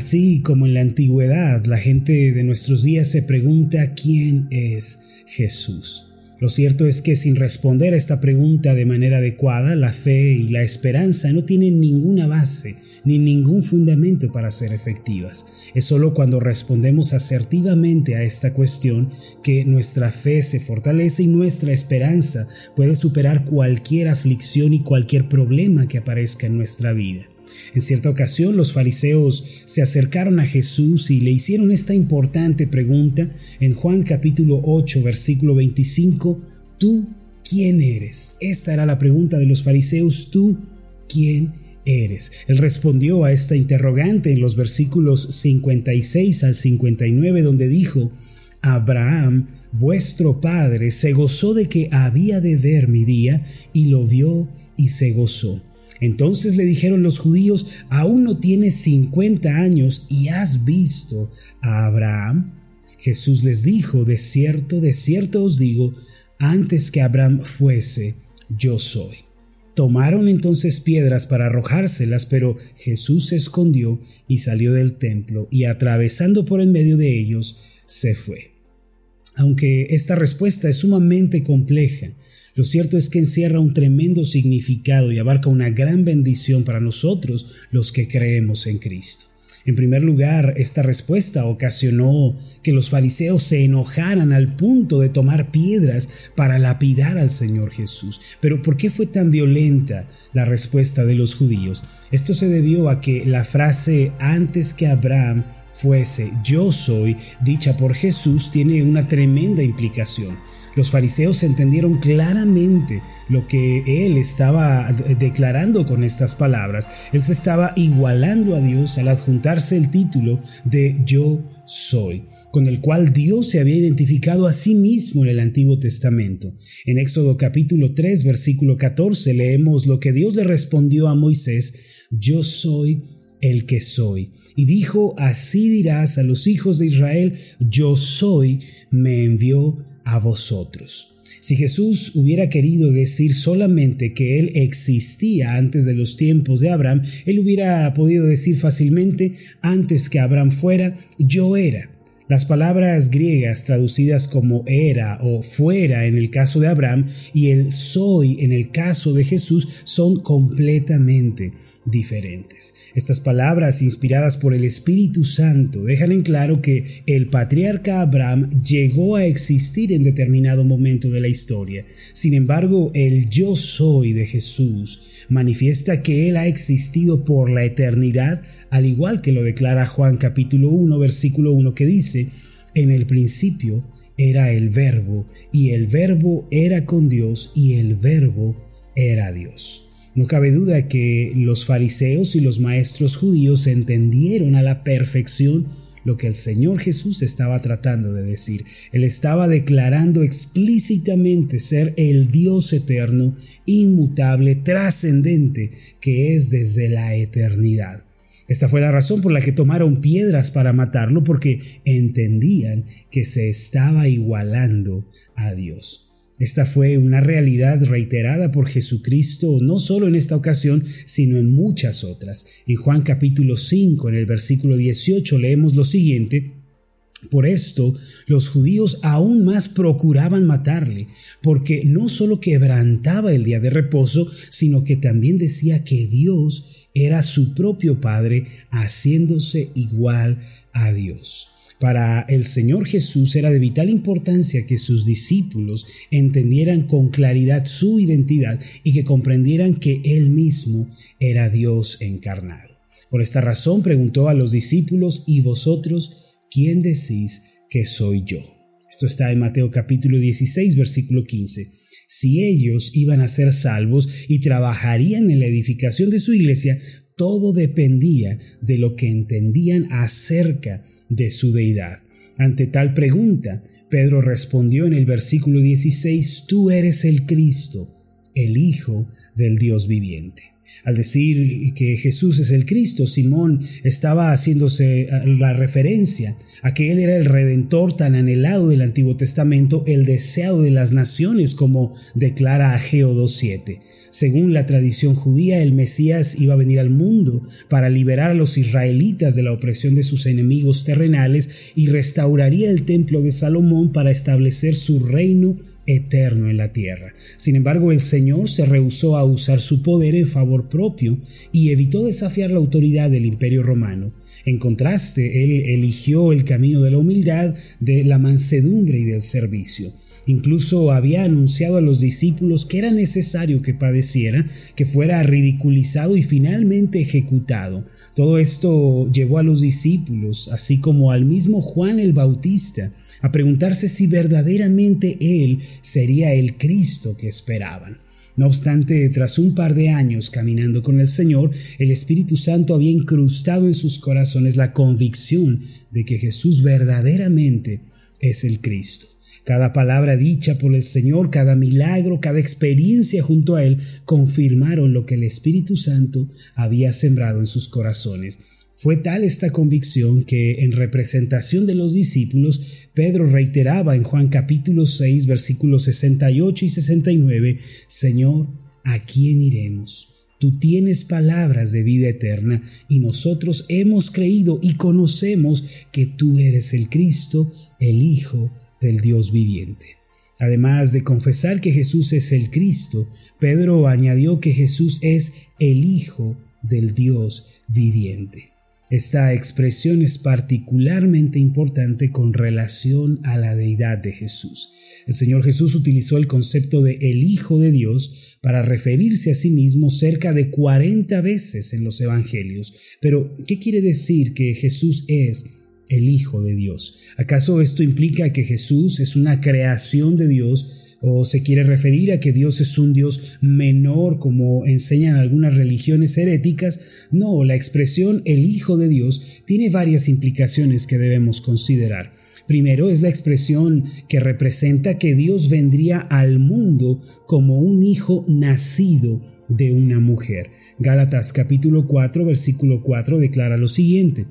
Así como en la antigüedad la gente de nuestros días se pregunta quién es Jesús. Lo cierto es que sin responder a esta pregunta de manera adecuada, la fe y la esperanza no tienen ninguna base ni ningún fundamento para ser efectivas. Es solo cuando respondemos asertivamente a esta cuestión que nuestra fe se fortalece y nuestra esperanza puede superar cualquier aflicción y cualquier problema que aparezca en nuestra vida. En cierta ocasión los fariseos se acercaron a Jesús y le hicieron esta importante pregunta en Juan capítulo 8 versículo 25, ¿tú quién eres? Esta era la pregunta de los fariseos, ¿tú quién eres? Él respondió a esta interrogante en los versículos 56 al 59 donde dijo, Abraham, vuestro padre, se gozó de que había de ver mi día y lo vio y se gozó. Entonces le dijeron los judíos, aún no tienes 50 años y has visto a Abraham. Jesús les dijo, de cierto, de cierto os digo, antes que Abraham fuese, yo soy. Tomaron entonces piedras para arrojárselas, pero Jesús se escondió y salió del templo y atravesando por en medio de ellos, se fue. Aunque esta respuesta es sumamente compleja, lo cierto es que encierra un tremendo significado y abarca una gran bendición para nosotros los que creemos en Cristo. En primer lugar, esta respuesta ocasionó que los fariseos se enojaran al punto de tomar piedras para lapidar al Señor Jesús. Pero ¿por qué fue tan violenta la respuesta de los judíos? Esto se debió a que la frase antes que Abraham fuese yo soy, dicha por Jesús, tiene una tremenda implicación. Los fariseos entendieron claramente lo que él estaba declarando con estas palabras. Él se estaba igualando a Dios al adjuntarse el título de yo soy con el cual Dios se había identificado a sí mismo en el Antiguo Testamento. En Éxodo capítulo 3, versículo 14 leemos lo que Dios le respondió a Moisés, yo soy el que soy. Y dijo, así dirás a los hijos de Israel, yo soy, me envió a vosotros. Si Jesús hubiera querido decir solamente que Él existía antes de los tiempos de Abraham, Él hubiera podido decir fácilmente, antes que Abraham fuera, yo era. Las palabras griegas traducidas como era o fuera en el caso de Abraham y el soy en el caso de Jesús son completamente diferentes. Estas palabras, inspiradas por el Espíritu Santo, dejan en claro que el patriarca Abraham llegó a existir en determinado momento de la historia. Sin embargo, el yo soy de Jesús manifiesta que Él ha existido por la eternidad, al igual que lo declara Juan capítulo 1, versículo 1, que dice, en el principio era el verbo, y el verbo era con Dios, y el verbo era Dios. No cabe duda que los fariseos y los maestros judíos entendieron a la perfección lo que el Señor Jesús estaba tratando de decir. Él estaba declarando explícitamente ser el Dios eterno, inmutable, trascendente, que es desde la eternidad. Esta fue la razón por la que tomaron piedras para matarlo, porque entendían que se estaba igualando a Dios. Esta fue una realidad reiterada por Jesucristo no solo en esta ocasión, sino en muchas otras. En Juan capítulo 5, en el versículo 18, leemos lo siguiente. Por esto los judíos aún más procuraban matarle, porque no solo quebrantaba el día de reposo, sino que también decía que Dios era su propio Padre, haciéndose igual a Dios. Para el Señor Jesús era de vital importancia que sus discípulos entendieran con claridad su identidad y que comprendieran que Él mismo era Dios encarnado. Por esta razón preguntó a los discípulos, ¿y vosotros quién decís que soy yo? Esto está en Mateo capítulo 16, versículo 15. Si ellos iban a ser salvos y trabajarían en la edificación de su iglesia, todo dependía de lo que entendían acerca de su deidad. Ante tal pregunta, Pedro respondió en el versículo 16, Tú eres el Cristo, el Hijo del Dios viviente. Al decir que Jesús es el Cristo, Simón estaba haciéndose la referencia a que Él era el redentor tan anhelado del Antiguo Testamento, el deseado de las naciones, como declara Ageo 2.7. Según la tradición judía, el Mesías iba a venir al mundo para liberar a los israelitas de la opresión de sus enemigos terrenales y restauraría el templo de Salomón para establecer su reino eterno en la tierra. Sin embargo, el Señor se rehusó a usar su poder en favor propio y evitó desafiar la autoridad del imperio romano. En contraste, Él eligió el camino de la humildad, de la mansedumbre y del servicio. Incluso había anunciado a los discípulos que era necesario que padeciera, que fuera ridiculizado y finalmente ejecutado. Todo esto llevó a los discípulos, así como al mismo Juan el Bautista, a preguntarse si verdaderamente él sería el Cristo que esperaban. No obstante, tras un par de años caminando con el Señor, el Espíritu Santo había incrustado en sus corazones la convicción de que Jesús verdaderamente es el Cristo. Cada palabra dicha por el Señor, cada milagro, cada experiencia junto a Él confirmaron lo que el Espíritu Santo había sembrado en sus corazones. Fue tal esta convicción que en representación de los discípulos, Pedro reiteraba en Juan capítulo 6 versículos 68 y 69, Señor, ¿a quién iremos? Tú tienes palabras de vida eterna y nosotros hemos creído y conocemos que tú eres el Cristo, el Hijo del Dios viviente. Además de confesar que Jesús es el Cristo, Pedro añadió que Jesús es el Hijo del Dios viviente. Esta expresión es particularmente importante con relación a la deidad de Jesús. El Señor Jesús utilizó el concepto de el Hijo de Dios para referirse a sí mismo cerca de 40 veces en los Evangelios. Pero, ¿qué quiere decir que Jesús es el Hijo de Dios. ¿Acaso esto implica que Jesús es una creación de Dios o se quiere referir a que Dios es un Dios menor como enseñan algunas religiones heréticas? No, la expresión el Hijo de Dios tiene varias implicaciones que debemos considerar. Primero es la expresión que representa que Dios vendría al mundo como un hijo nacido de una mujer. Gálatas capítulo 4 versículo 4 declara lo siguiente.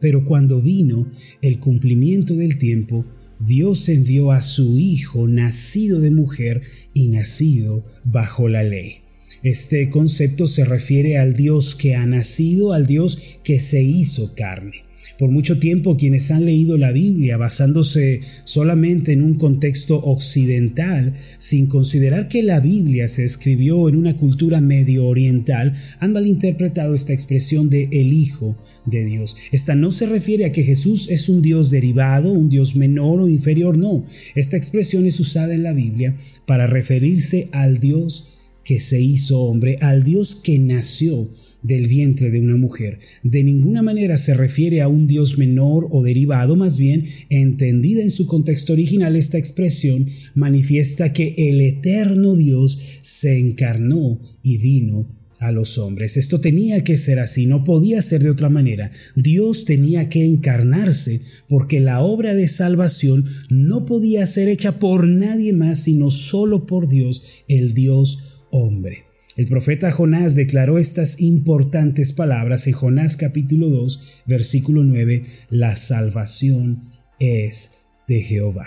Pero cuando vino el cumplimiento del tiempo, Dios envió a su Hijo nacido de mujer y nacido bajo la ley. Este concepto se refiere al Dios que ha nacido, al Dios que se hizo carne. Por mucho tiempo quienes han leído la Biblia basándose solamente en un contexto occidental, sin considerar que la Biblia se escribió en una cultura medio oriental, han malinterpretado esta expresión de el Hijo de Dios. Esta no se refiere a que Jesús es un Dios derivado, un Dios menor o inferior, no. Esta expresión es usada en la Biblia para referirse al Dios que se hizo hombre, al Dios que nació del vientre de una mujer. De ninguna manera se refiere a un Dios menor o derivado, más bien, entendida en su contexto original, esta expresión manifiesta que el eterno Dios se encarnó y vino a los hombres. Esto tenía que ser así, no podía ser de otra manera. Dios tenía que encarnarse porque la obra de salvación no podía ser hecha por nadie más, sino solo por Dios, el Dios hombre. El profeta Jonás declaró estas importantes palabras en Jonás capítulo 2, versículo 9, la salvación es de Jehová.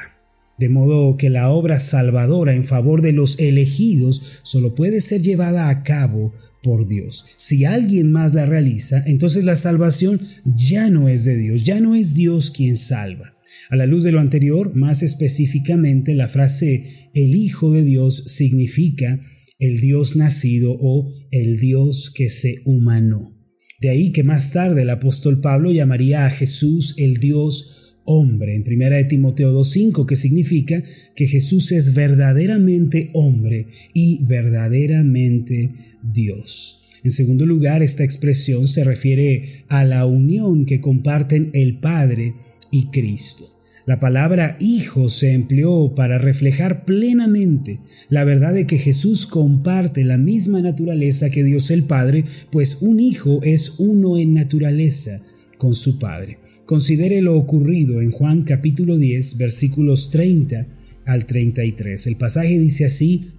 De modo que la obra salvadora en favor de los elegidos solo puede ser llevada a cabo por Dios. Si alguien más la realiza, entonces la salvación ya no es de Dios, ya no es Dios quien salva. A la luz de lo anterior, más específicamente, la frase el Hijo de Dios significa el Dios nacido o el Dios que se humanó. De ahí que más tarde el apóstol Pablo llamaría a Jesús el Dios hombre en 1 de Timoteo 2.5, que significa que Jesús es verdaderamente hombre y verdaderamente Dios. En segundo lugar, esta expresión se refiere a la unión que comparten el Padre y Cristo. La palabra hijo se empleó para reflejar plenamente la verdad de que Jesús comparte la misma naturaleza que Dios el Padre, pues un hijo es uno en naturaleza con su Padre. Considere lo ocurrido en Juan capítulo 10 versículos 30 al 33. El pasaje dice así,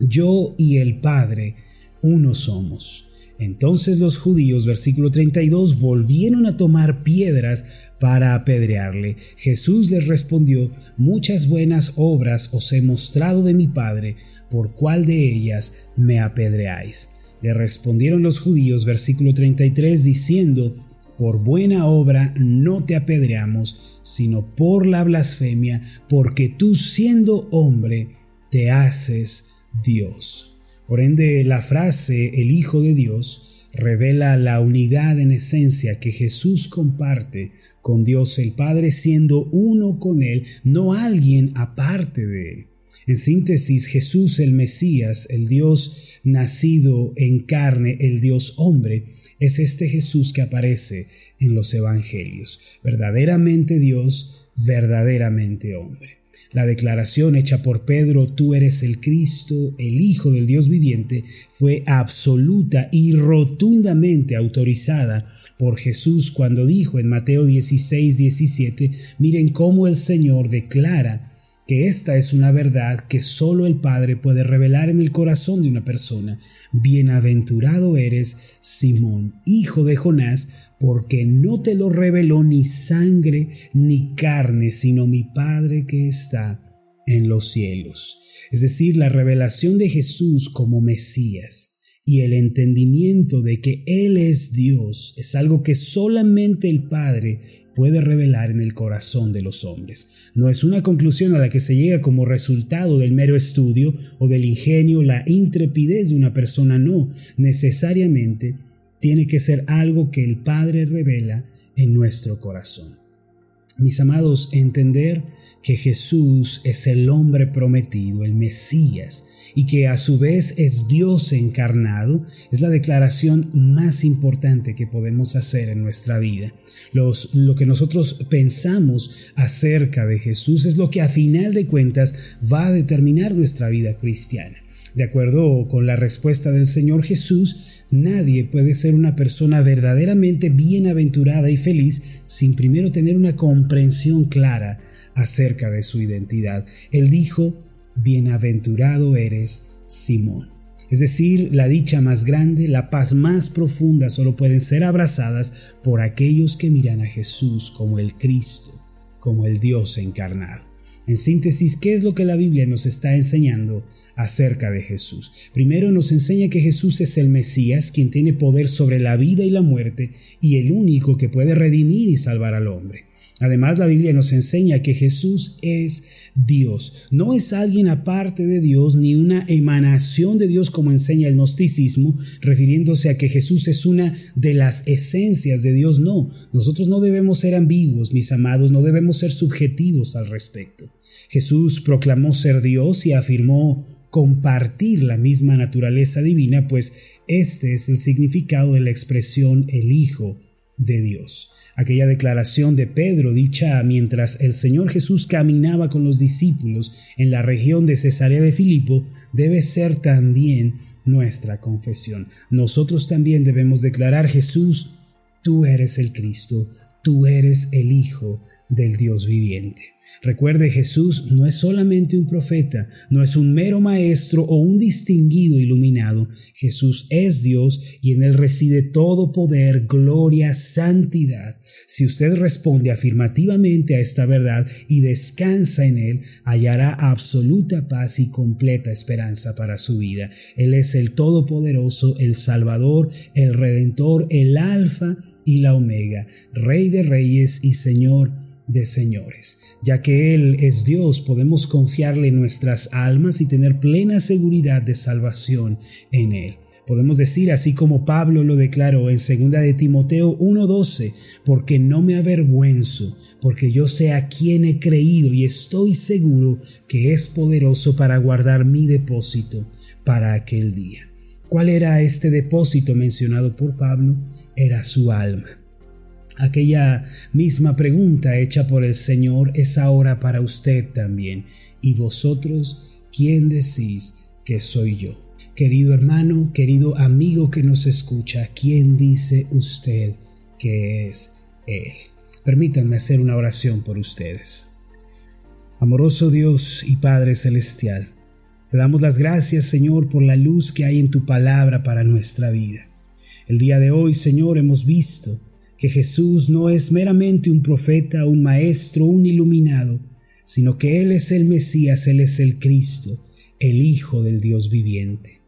yo y el Padre uno somos. Entonces los judíos, versículo 32, volvieron a tomar piedras para apedrearle. Jesús les respondió, muchas buenas obras os he mostrado de mi Padre, ¿por cuál de ellas me apedreáis? Le respondieron los judíos, versículo 33, diciendo, por buena obra no te apedreamos, sino por la blasfemia, porque tú siendo hombre te haces Dios. Por ende, la frase el Hijo de Dios revela la unidad en esencia que Jesús comparte con Dios el Padre siendo uno con Él, no alguien aparte de Él. En síntesis, Jesús el Mesías, el Dios nacido en carne, el Dios hombre, es este Jesús que aparece en los Evangelios, verdaderamente Dios, verdaderamente hombre. La declaración hecha por Pedro, tú eres el Cristo, el Hijo del Dios viviente, fue absoluta y rotundamente autorizada por Jesús cuando dijo en Mateo 16, 17, miren cómo el Señor declara que esta es una verdad que solo el Padre puede revelar en el corazón de una persona. Bienaventurado eres, Simón, hijo de Jonás, porque no te lo reveló ni sangre ni carne, sino mi Padre que está en los cielos. Es decir, la revelación de Jesús como Mesías y el entendimiento de que Él es Dios es algo que solamente el Padre puede revelar en el corazón de los hombres. No es una conclusión a la que se llega como resultado del mero estudio o del ingenio, la intrepidez de una persona, no, necesariamente tiene que ser algo que el Padre revela en nuestro corazón. Mis amados, entender que Jesús es el hombre prometido, el Mesías, y que a su vez es Dios encarnado, es la declaración más importante que podemos hacer en nuestra vida. Lo que nosotros pensamos acerca de Jesús es lo que a final de cuentas va a determinar nuestra vida cristiana. De acuerdo con la respuesta del Señor Jesús, Nadie puede ser una persona verdaderamente bienaventurada y feliz sin primero tener una comprensión clara acerca de su identidad. Él dijo, Bienaventurado eres, Simón. Es decir, la dicha más grande, la paz más profunda solo pueden ser abrazadas por aquellos que miran a Jesús como el Cristo, como el Dios encarnado. En síntesis, ¿qué es lo que la Biblia nos está enseñando acerca de Jesús? Primero nos enseña que Jesús es el Mesías, quien tiene poder sobre la vida y la muerte, y el único que puede redimir y salvar al hombre. Además, la Biblia nos enseña que Jesús es Dios. No es alguien aparte de Dios ni una emanación de Dios como enseña el gnosticismo, refiriéndose a que Jesús es una de las esencias de Dios. No, nosotros no debemos ser ambiguos, mis amados, no debemos ser subjetivos al respecto. Jesús proclamó ser Dios y afirmó compartir la misma naturaleza divina, pues este es el significado de la expresión el Hijo de Dios. Aquella declaración de Pedro dicha mientras el Señor Jesús caminaba con los discípulos en la región de Cesarea de Filipo debe ser también nuestra confesión. Nosotros también debemos declarar Jesús, tú eres el Cristo, tú eres el Hijo del Dios viviente. Recuerde, Jesús no es solamente un profeta, no es un mero maestro o un distinguido iluminado. Jesús es Dios y en Él reside todo poder, gloria, santidad. Si usted responde afirmativamente a esta verdad y descansa en Él, hallará absoluta paz y completa esperanza para su vida. Él es el Todopoderoso, el Salvador, el Redentor, el Alfa y la Omega, Rey de Reyes y Señor de señores. Ya que Él es Dios, podemos confiarle nuestras almas y tener plena seguridad de salvación en Él. Podemos decir, así como Pablo lo declaró en 2 de Timoteo 1:12, porque no me avergüenzo, porque yo sé a quién he creído y estoy seguro que es poderoso para guardar mi depósito para aquel día. ¿Cuál era este depósito mencionado por Pablo? Era su alma. Aquella misma pregunta hecha por el Señor es ahora para usted también. ¿Y vosotros quién decís que soy yo? Querido hermano, querido amigo que nos escucha, ¿quién dice usted que es Él? Permítanme hacer una oración por ustedes. Amoroso Dios y Padre Celestial, Te damos las gracias, Señor, por la luz que hay en tu palabra para nuestra vida. El día de hoy, Señor, hemos visto que Jesús no es meramente un profeta, un maestro, un iluminado, sino que Él es el Mesías, Él es el Cristo, el Hijo del Dios viviente.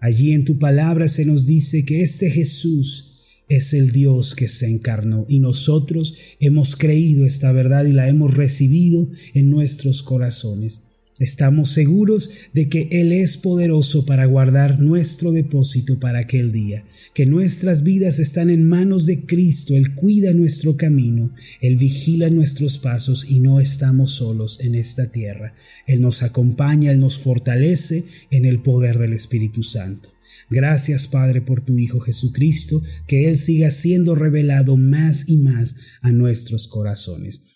Allí en tu palabra se nos dice que este Jesús es el Dios que se encarnó y nosotros hemos creído esta verdad y la hemos recibido en nuestros corazones. Estamos seguros de que Él es poderoso para guardar nuestro depósito para aquel día, que nuestras vidas están en manos de Cristo, Él cuida nuestro camino, Él vigila nuestros pasos y no estamos solos en esta tierra. Él nos acompaña, Él nos fortalece en el poder del Espíritu Santo. Gracias Padre por tu Hijo Jesucristo, que Él siga siendo revelado más y más a nuestros corazones.